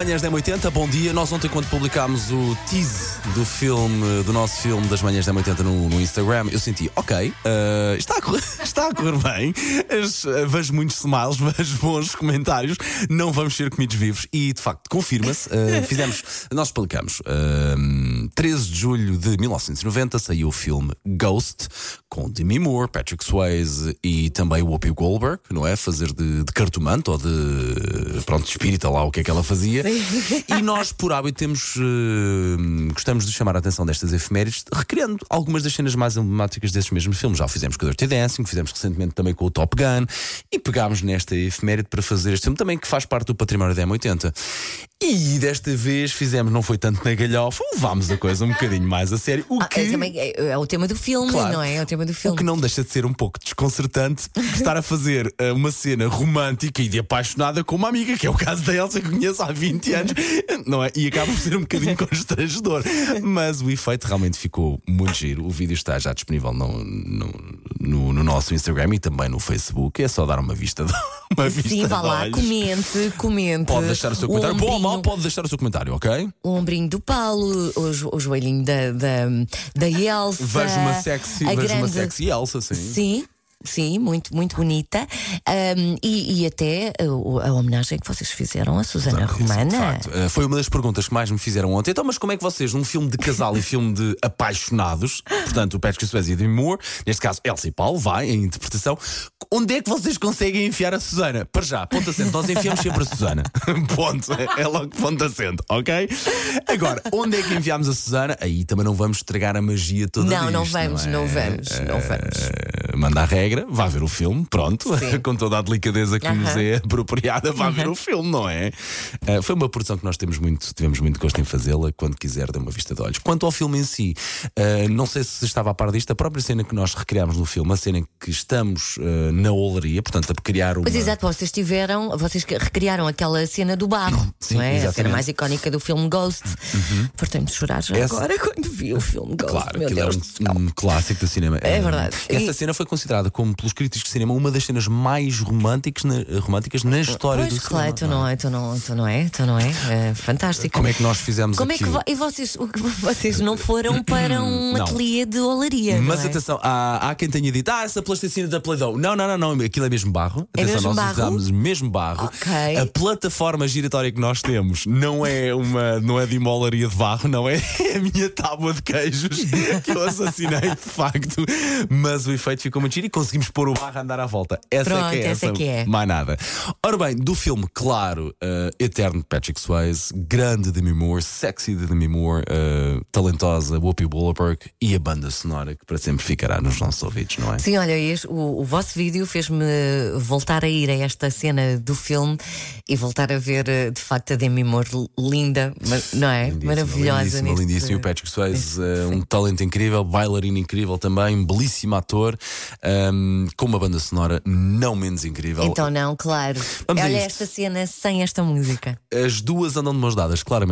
Manhãs da 80 bom dia. Nós ontem, quando publicámos o tease do filme, do nosso filme das Manhãs da 80 no, no Instagram, eu senti, ok, uh, está, a correr, está a correr bem. As, uh, vejo muitos smiles, vejo bons comentários. Não vamos ser comidos vivos. E de facto, confirma-se. Uh, fizemos, nós explicamos. 13 de julho de 1990 saiu o filme Ghost, com Demi Moore, Patrick Swayze e também o Whoopi Goldberg, não é? Fazer de, de cartomante ou de, pronto, de espírita lá, o que é que ela fazia. E nós, por hábito, temos. Uh, gostamos de chamar a atenção destas efemérides, recriando algumas das cenas mais emblemáticas desses mesmos filmes. Já o fizemos com o Dirty Dancing, fizemos recentemente também com o Top Gun e pegámos nesta efeméride para fazer este filme também que faz parte do património da M80. E desta vez fizemos, não foi tanto na galhofa, levámos a coisa um bocadinho mais a sério. O Ah, que... é, também, é, é o tema do filme, Claro. não é? É o tema do O filme. que não deixa de ser um pouco desconcertante estar a fazer eh, uma cena romântica e de apaixonada com uma amiga, que é o caso da Elsa que conheço há 20 anos, não é? E acaba por ser um bocadinho constrangedor. Mas o efeito realmente ficou muito giro. O vídeo está já disponível no, no, no- no nosso Instagram e também no Facebook. É só dar uma vista de, uma vista Sim, vá lá, comente, comente. Pode deixar o seu comentário. Bom ou mau, pode deixar o seu comentário, ok? O ombrinho do Paulo, o, o joelhinho da, da, da Elsa. Vejo uma sexy, vejo uma grande- sexy Elsa, sim. Sim. Sim, muito, muito bonita. Ahm, e, e até uh, a homenagem que vocês fizeram à Susana Isso, Romana. facto. Uh, foi uma das perguntas que mais me fizeram ontem. Então, mas como é que vocês, num filme de casal e filme de apaixonados, portanto, o Patrick Swayze e Demi Moore, neste caso Elsa e Paulo, vai em interpretação, onde é que vocês conseguem enfiar a Susana? Para já, ponto acento, nós enfiamos sempre a Susana. ponto. É logo ponto acento, ok? Agora, onde é que enfiamos a Susana? Aí também não vamos estragar a magia toda Não, não disto, vamos, é? não vamos, não vamos. Uh, manda a regra, vá ver o filme, pronto, com toda a delicadeza que Aham. nos é apropriada, vá ver o filme, não é? Uh, foi uma produção que nós temos muito, tivemos muito gosto em fazê-la, quando quiser, dê uma vista de olhos. Quanto ao filme em si, uh, não sei se estava a par disto, a própria cena que nós recriámos no filme, a cena em que estamos uh, na olaria, portanto, a criar uma. Pois exato, vocês tiveram, vocês recriaram aquela cena do barro, Sim, não é? A cena exatamente. Uhum. mais icónica do filme Ghost. Fartei-me de chorar já Essa- agora quando vi o filme Ghost. Claro, Meu aquilo Deus é um, um clássico do cinema. É verdade. Essa E- cena foi considerada, como pelos críticos de cinema, uma das cenas mais românticas na, românticas na história Pois, do claro, cinema. então não é, então não, então não é, então não é. É fantástico. Como é que nós fizemos Como é que aquilo? e vocês, vocês não foram para um Não. ateliê de olaria? Mas é? atenção, há, há quem tenha dito, ah, essa plasticina da Play-Doh. Não, não, não, não, aquilo é mesmo barro. É Atenção, mesmo nós barro? usámos mesmo barro. Ok. A plataforma giratória que nós temos não é uma, não é de uma olaria de barro, não é? É a minha tábua de queijos que eu assassinei de facto. Mas o efeito ficou muito giro e conseguimos pôr o barro a andar à volta. Essa Pronto, é que é essa essa, que é. mais nada. Ora bem, do filme, claro, uh, eterno de Patrick Swayze, grande Demi Moore, sexy de Demi Moore, uh, talentosa Whoopi Goldberg e a banda sonora que para sempre ficará nos nossos ouvidos, não é? Sim, olha, este- o, o vosso vídeo fez-me voltar a ir a esta cena do filme e voltar a ver eh, de facto a Demi Moore linda, mas- não é? Lindíssima, Maravilhosa. Lindíssima, neste- lindíssima. E o Patrick Swayze, uh, um talento incrível, bailarino incrível também, belíssimo ator, um, com uma banda sonora não menos incrível. Então não, claro. Vamos olha esta cena sem esta música. As duas andam de mãos dadas, claramente.